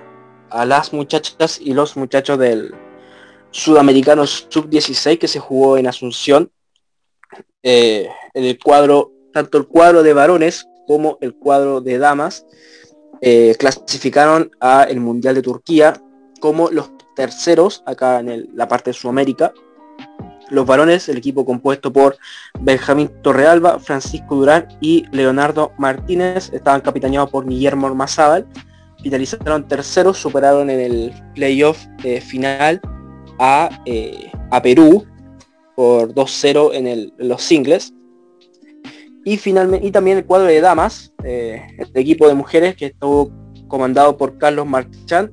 las muchachas y los muchachos del sudamericano sub-16 que se jugó en Asunción. Eh, en el cuadro, tanto el cuadro de varones como el cuadro de damas eh, clasificaron a el Mundial de Turquía como los terceros acá en la parte de Sudamérica. Los varones, el equipo compuesto por Benjamín Torrealba, Francisco Durán y Leonardo Martínez, estaban capitaneados por Guillermo Ormazábal, finalizaron terceros, superaron en el playoff eh, final a, eh, a, Perú por 2-0 en, los singles. Y, finalmente, y también el cuadro de damas, eh, el equipo de mujeres que estuvo comandado por Carlos Marchand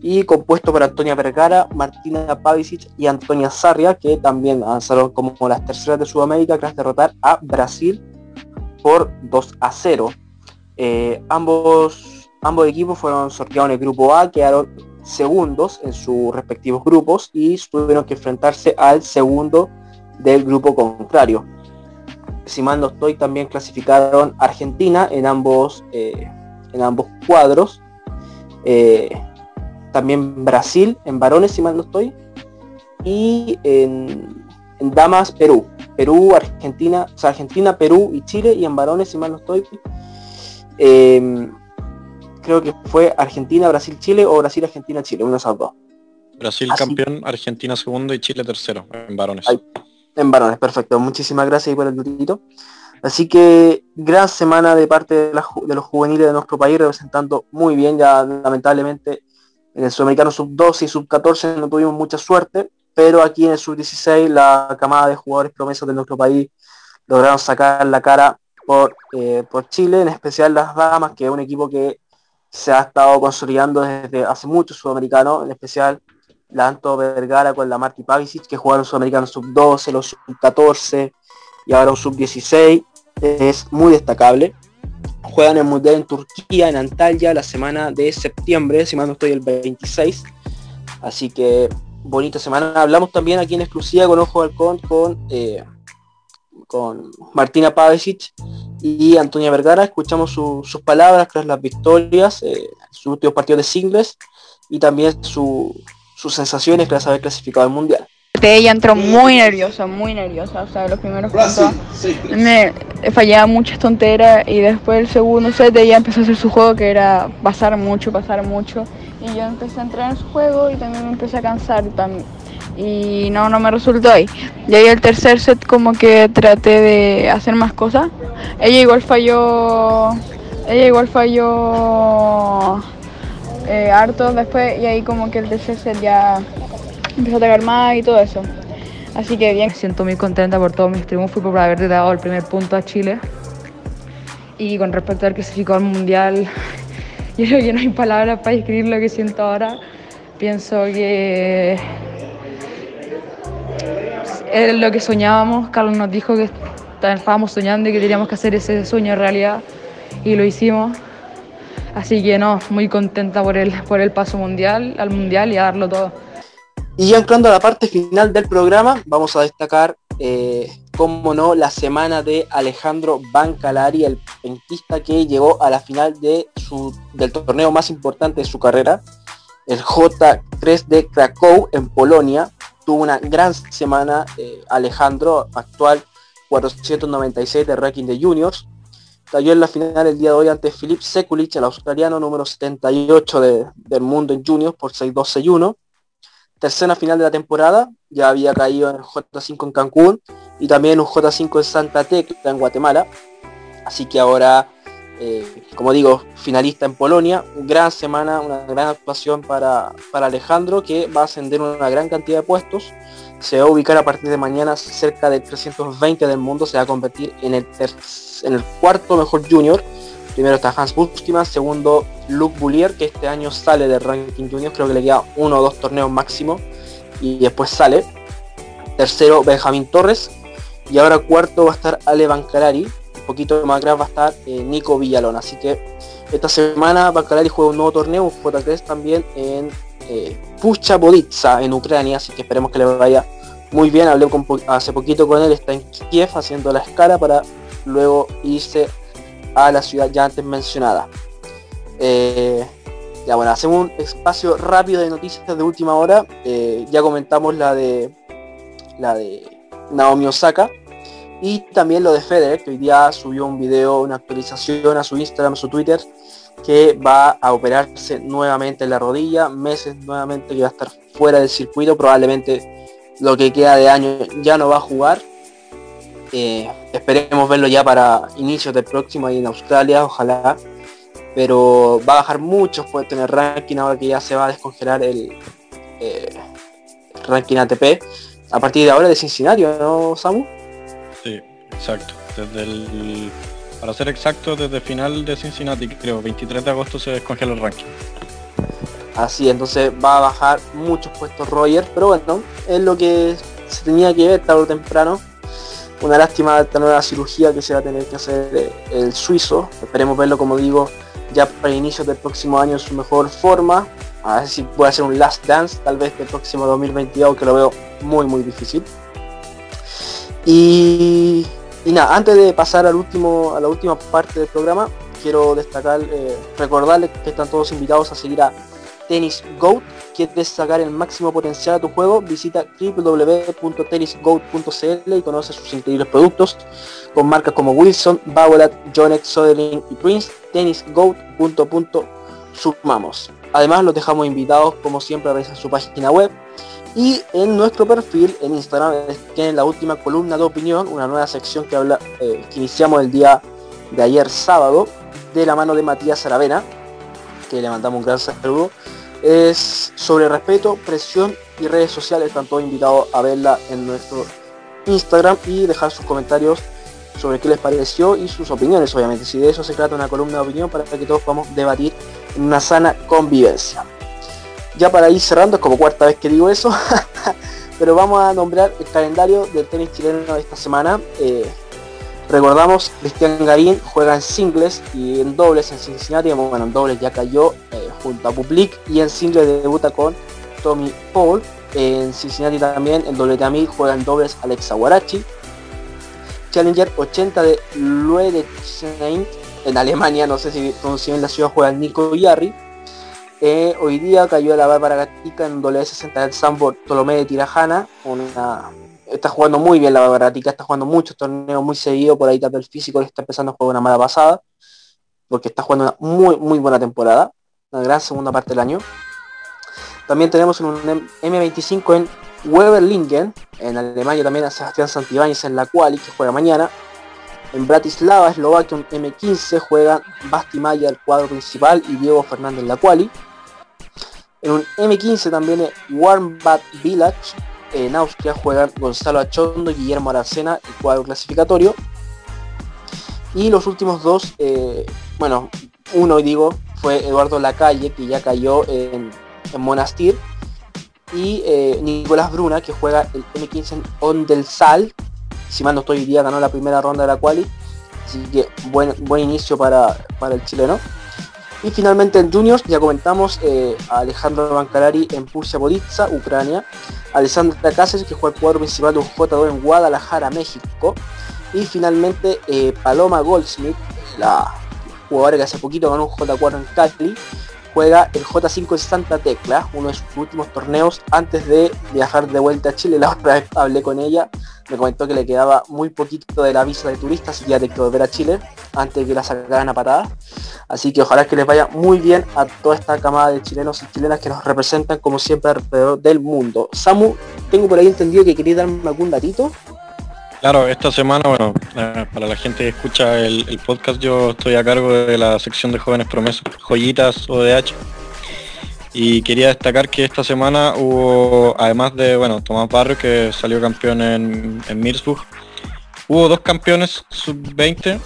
y compuesto por Antonia Vergara, Martina Pavicic y Antonia Sarria, que también avanzaron como las terceras de Sudamérica tras derrotar a Brasil por 2 a 0. Eh, ambos, ambos equipos fueron sorteados en el grupo A, quedaron segundos en sus respectivos grupos y tuvieron que enfrentarse al segundo del grupo contrario. Si mal no estoy, también clasificaron Argentina en ambos, eh, en ambos cuadros. Eh, también Brasil, en varones, si mal no estoy, y en, damas, Perú. Perú, Argentina, o sea, Argentina, Perú y Chile, y en varones, si mal no estoy, em, creo que fue Argentina, Brasil, Chile o Brasil, Argentina, Chile, uno de esos dos. Brasil campeón, Argentina segundo y Chile tercero, en varones. en varones, perfecto. Muchísimas gracias por el notito. Así que gran semana de parte de, de, los juveniles de nuestro país, representando muy bien, ya lamentablemente en el sudamericano sub-12 y sub-14 no tuvimos mucha suerte, pero aquí en el sub-16 la camada de jugadores promesas de nuestro país lograron sacar la cara por, eh, por Chile, en especial las damas, que es un equipo que se ha estado consolidando desde hace mucho sudamericano, en especial la Anto Vergara con la Marti Pavicic, que jugaron sudamericano sub-12, los sub-14 y ahora un sub-16, es muy destacable juegan el Mundial en Turquía, en Antalya, la semana de septiembre, si mal no estoy el 26. Así que bonita semana. Hablamos también aquí en exclusiva con Ojo Halcón con, eh, con Martina Pavicic y Antonia Vergara. Escuchamos sus palabras tras las victorias, eh, sus últimos partidos de singles y también sus sensaciones tras haber clasificado al Mundial ella entró muy nerviosa, muy nerviosa. O sea, los primeros puntos me fallaba muchas tonteras y después el segundo set ella empezó a hacer su juego que era pasar mucho, pasar mucho. Y yo empecé a entrar en su juego y también me empecé a cansar también. Y no, no me resultó ahí. Y ahí el tercer set como que traté de hacer más cosas. Ella igual falló, ella igual falló eh, harto después y ahí como que el tercer set ya empezó a atacar más y todo eso. Así que bien. Me siento muy contenta por todos mis triunfos y por haber dado el primer punto a Chile. Y con respecto al clasificado al mundial, yo creo que no hay palabras para describir lo que siento ahora. Pienso que es lo que soñábamos. Carlos nos dijo que estábamos soñando y que teníamos que hacer ese sueño realidad y lo hicimos. Así que no, muy contenta por el, por el paso mundial, al mundial y a darlo todo. Y ya entrando a la parte final del programa, vamos a destacar, eh, como no, la semana de Alejandro Bancalari, el pentista que llegó a la final de su, del torneo más importante de su carrera, el J3 de Krakow en Polonia. Tuvo una gran semana eh, Alejandro, actual 496 de ranking de juniors. Cayó en la final el día de hoy ante Filip Sekulic, el australiano número 78 del mundo en juniors por 6-2-6-1 tercera final de la temporada, ya había caído en el J5 en Cancún y también un J5 en Santa Tecla en Guatemala. Así que ahora, eh, como digo, finalista en Polonia, gran semana, una gran actuación para, para Alejandro que va a ascender una gran cantidad de puestos. Se va a ubicar a partir de mañana cerca de 320 del mundo, se va a convertir en el, cuarto mejor junior. Primero está Hans Buchmann, segundo Luke Boulier, que este año sale del ranking junior, creo que le queda uno o dos torneos máximo y después sale. Tercero Benjamín Torres y ahora cuarto va a estar Ale Bancalari, un poquito más atrás va a estar eh, Nico Villalón, así que esta semana Bancalari juega un nuevo torneo, un J3 también en eh, Pucha Boditsa en Ucrania, así que esperemos que le vaya muy bien. Hablé hace poquito con él, está en Kiev haciendo la escala para luego irse a la ciudad ya antes mencionada. Eh, ya bueno, hacemos un espacio rápido de noticias de última hora. Eh, ya comentamos la de la de Naomi Osaka. Y también lo de Federer, que hoy día subió un video, una actualización a su Instagram, a su Twitter, que va a operarse nuevamente en la rodilla, meses nuevamente que va a estar fuera del circuito, probablemente lo que queda de año ya no va a jugar. Eh, esperemos verlo ya para inicios del próximo ahí en Australia, ojalá pero va a bajar mucho puede tener ranking ahora que ya se va a descongelar el eh, ranking ATP a partir de ahora de Cincinnati, ¿no, Samu? Sí, exacto. Desde el, para ser exacto, desde final de Cincinnati, creo, 23 de agosto se descongela el ranking. Así, entonces va a bajar muchos puestos Roger, pero bueno, es lo que se tenía que ver tarde o temprano. Una lástima esta nueva cirugía que se va a tener que hacer eh, el suizo. Esperemos verlo, como digo, ya para inicios del próximo año en su mejor forma. A ver si puede hacer un last dance, tal vez del próximo 2022, que lo veo muy muy difícil. Y, nada, antes de pasar al último, a la última parte del programa, quiero destacar, eh, recordarles que están todos invitados a seguir a Tennis Goat. ¿Quieres sacar el máximo potencial a tu juego? Visita www.tennisgoat.cl y conoce sus increíbles productos con marcas como Wilson, Babolat, Jonex, Soderling y Prince. Tennisgoat. Sumamos. Además los dejamos invitados como siempre a revisar su página web y en nuestro perfil en Instagram tienen la última columna de opinión, una nueva sección que habla eh, que iniciamos el día de ayer sábado de la mano de Matías Aravena, que le mandamos un gran saludo es sobre respeto, presión y redes sociales. Están todos invitados a verla en nuestro Instagram y dejar sus comentarios sobre qué les pareció y sus opiniones, obviamente. Si de eso se trata una columna de opinión para que todos podamos debatir en una sana convivencia. Ya para ir cerrando, es como cuarta vez que digo eso, pero vamos a nombrar el calendario del tenis chileno de esta semana. Eh, recordamos, Cristian Garín juega en singles y en dobles en Cincinnati. Bueno, en dobles ya cayó eh, junto a Public y en singles debuta con Tommy Paul. En Cincinnati también en doble también juega en dobles Alexa Guarachi. Challenger 80 de Luedechsein en Alemania, no sé si pronuncié en la ciudad, juega Nico Yarri. Eh, hoy día cayó la Bárbara Gatica en doble 60 del Sambo Tolomé de Tirajana, está jugando muy bien la Barbaratica, está jugando muchos torneos muy seguido, por ahí también el físico le está empezando a jugar una mala pasada, porque está jugando una muy muy buena temporada, una gran segunda parte del año. También tenemos un M25 en Weberlingen, en Alemania también a Sebastián Santibáñez en la quali que juega mañana. En Bratislava, Eslovaquia, un M15 juega Basti Maya el cuadro principal y Diego Fernández en la quali. En un M15 también en Warmbad Village en Austria juegan Gonzalo Achondo y Guillermo Aracena, el cuadro clasificatorio. Y los últimos dos, eh, bueno, uno digo, fue Eduardo Lacalle, que ya cayó en, Monastir. Y eh, Nicolás Bruna, que juega el M15 en Ondelsal. Si mal no estoy, hoy día ganó la primera ronda de la quali. Así que buen, buen inicio para, para el chileno. Y finalmente en Juniors ya comentamos eh, Alejandro Bancalari en Pursia Boditza, Ucrania. Alessandra Cáceres que juega el cuadro principal de un J2 en Guadalajara, México. Y finalmente eh, Paloma Goldsmith, la jugadora que hace poquito ganó un J4 en Cali, juega el J5 Santa Tecla, uno de sus últimos torneos antes de viajar de vuelta a Chile. La otra vez hablé con ella, me comentó que le quedaba muy poquito de la visa de turistas y ya de que volver a Chile antes de que la sacaran a patada. Así que ojalá que les vaya muy bien a toda esta camada de chilenos y chilenas que nos representan como siempre alrededor del mundo. Samu, tengo por ahí entendido que quería darme algún datito. Claro, esta semana, bueno, eh, para la gente que escucha el, podcast, yo estoy a cargo de la sección de jóvenes promesas, joyitas ODH. Y quería destacar que esta semana hubo, además de, bueno, Tomás Barrio, que salió campeón en, en hubo dos campeones sub-20,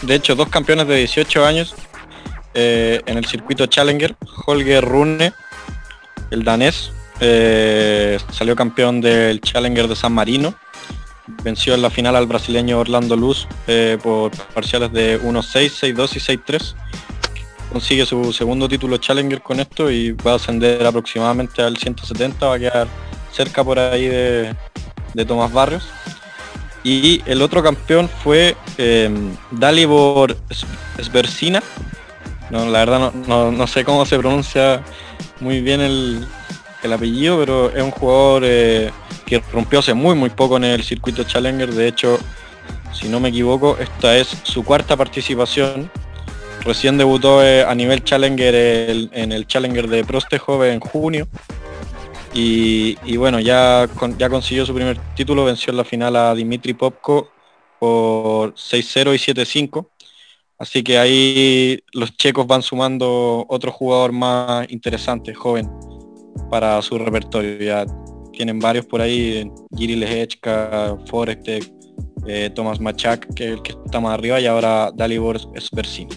de hecho, dos campeones de 18 años eh, en el circuito Challenger, Holger Rune, el danés, eh, salió campeón del Challenger de San Marino venció en la final al brasileño Orlando Luz eh, por parciales de 1-6, 6-2 y 6-3. Consigue su segundo título Challenger con esto y va a ascender aproximadamente al 170, va a quedar cerca por ahí de, Tomás Barrios. Y el otro campeón fue eh, Dalibor Sversina. No, la verdad no, sé cómo se pronuncia muy bien el, apellido, pero es un jugador eh, que rompió hace muy muy poco en el circuito Challenger. De hecho, si no me equivoco, esta es su cuarta participación. Recién debutó eh, a nivel Challenger en el Challenger de Prostejov en junio. Y, bueno, ya, ya consiguió su primer título, venció en la final a Dimitri Popko por 6-0 y 7-5. Así que ahí los checos van sumando otro jugador más interesante, joven, para su repertorio. Ya tienen varios por ahí, Giri Lehechka, Forest, eh, Thomas Machak, que es el que está más arriba, y ahora Dalibor Spersin.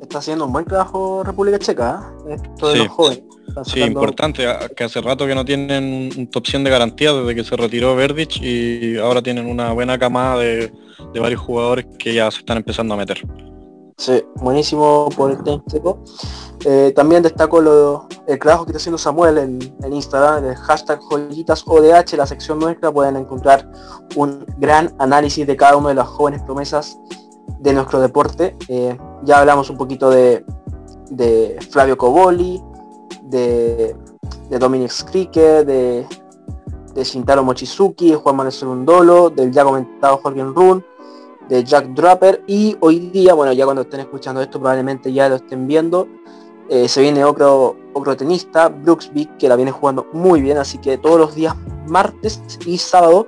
Está haciendo un buen trabajo República Checa, ¿eh? esto de sí. los jóvenes. Sí, importante, que hace rato que no tienen un top 100 de garantía desde que se retiró Verdich y ahora tienen una buena camada de, de varios jugadores que ya se están empezando a meter. Sí, buenísimo por el checo. Eh, también destaco lo, el trabajo que está haciendo Samuel en, Instagram, el hashtag joyitas ODH, la sección nuestra, pueden encontrar un gran análisis de cada una de las jóvenes promesas de nuestro deporte. Eh, ya hablamos un poquito de, Flavio Coboli, de, de Dominic Skrike, de, de Shintaro Mochizuki, de Juan Manuel Segundolo, del ya comentado Jorge Run, de Jack Draper y hoy día, bueno, ya cuando estén escuchando esto probablemente ya lo estén viendo, eh, se viene otro, otro tenista, Brooksby, que la viene jugando muy bien, así que todos los días martes y sábado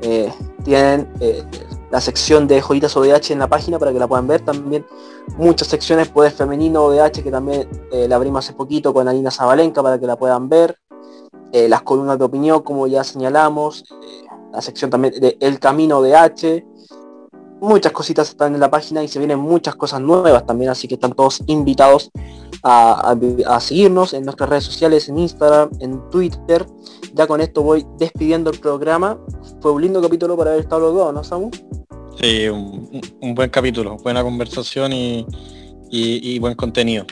eh, tienen eh, la sección de joyitas ODH en la página para que la puedan ver. También muchas secciones, poder femenino ODH, que también la abrimos hace poquito con Alina Zabalenka para que la puedan ver. las columnas de opinión, como ya señalamos. la sección también de El Camino ODH muchas cositas están en la página y se vienen muchas cosas nuevas también, así que están todos invitados a, seguirnos en nuestras redes sociales, en Instagram, en Twitter. Ya con esto voy despidiendo el programa. Fue un lindo capítulo para haber estado los dos, ¿no, Samu? Sí, un, buen capítulo, buena conversación y, buen contenido.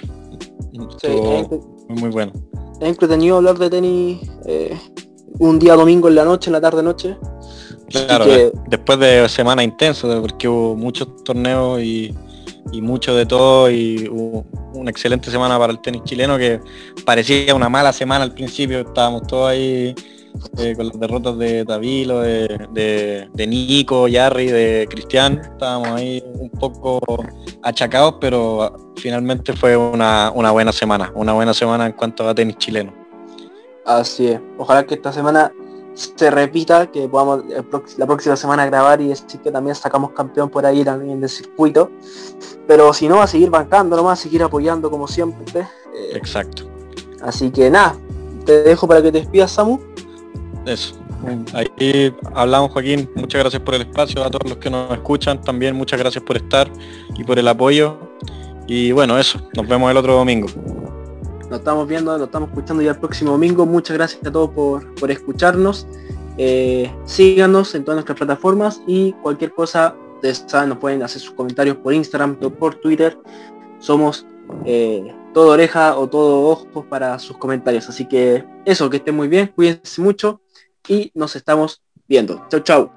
muy, bueno. Es entretenido hablar de tenis eh, un día domingo en la noche, en la tarde Claro, después de semana intensa, porque hubo muchos torneos y, mucho de todo y hubo una excelente semana para el tenis chileno que parecía una mala semana al principio, estábamos todos ahí eh, con las derrotas de Tavilo, de, de, Nico, Yarri, de Cristian, estábamos ahí un poco achacados, pero finalmente fue una, una buena semana, una buena semana en cuanto a tenis chileno. Así es, ojalá que esta semana se repita, que podamos la próxima semana grabar y decir que también sacamos campeón por ahí también del circuito. Pero si no, va a seguir bancando nomás, seguir apoyando como siempre. Eh, Exacto. Así que nada, te dejo para que te despidas, Samu. Eso. Ahí hablamos, Joaquín. Muchas gracias por el espacio. A todos los que nos escuchan, también muchas gracias por estar y por el apoyo. Y bueno, eso. Nos vemos el otro domingo. Nos estamos viendo, nos estamos escuchando ya el próximo domingo. Muchas gracias a todos por, por escucharnos. Eh, síganos en todas nuestras plataformas y cualquier cosa, ustedes saben, nos pueden hacer sus comentarios por Instagram o por Twitter. Somos eh, todo oreja o todo ojos para sus comentarios. Así que eso, que estén muy bien, cuídense mucho y nos estamos viendo. Chau, chau.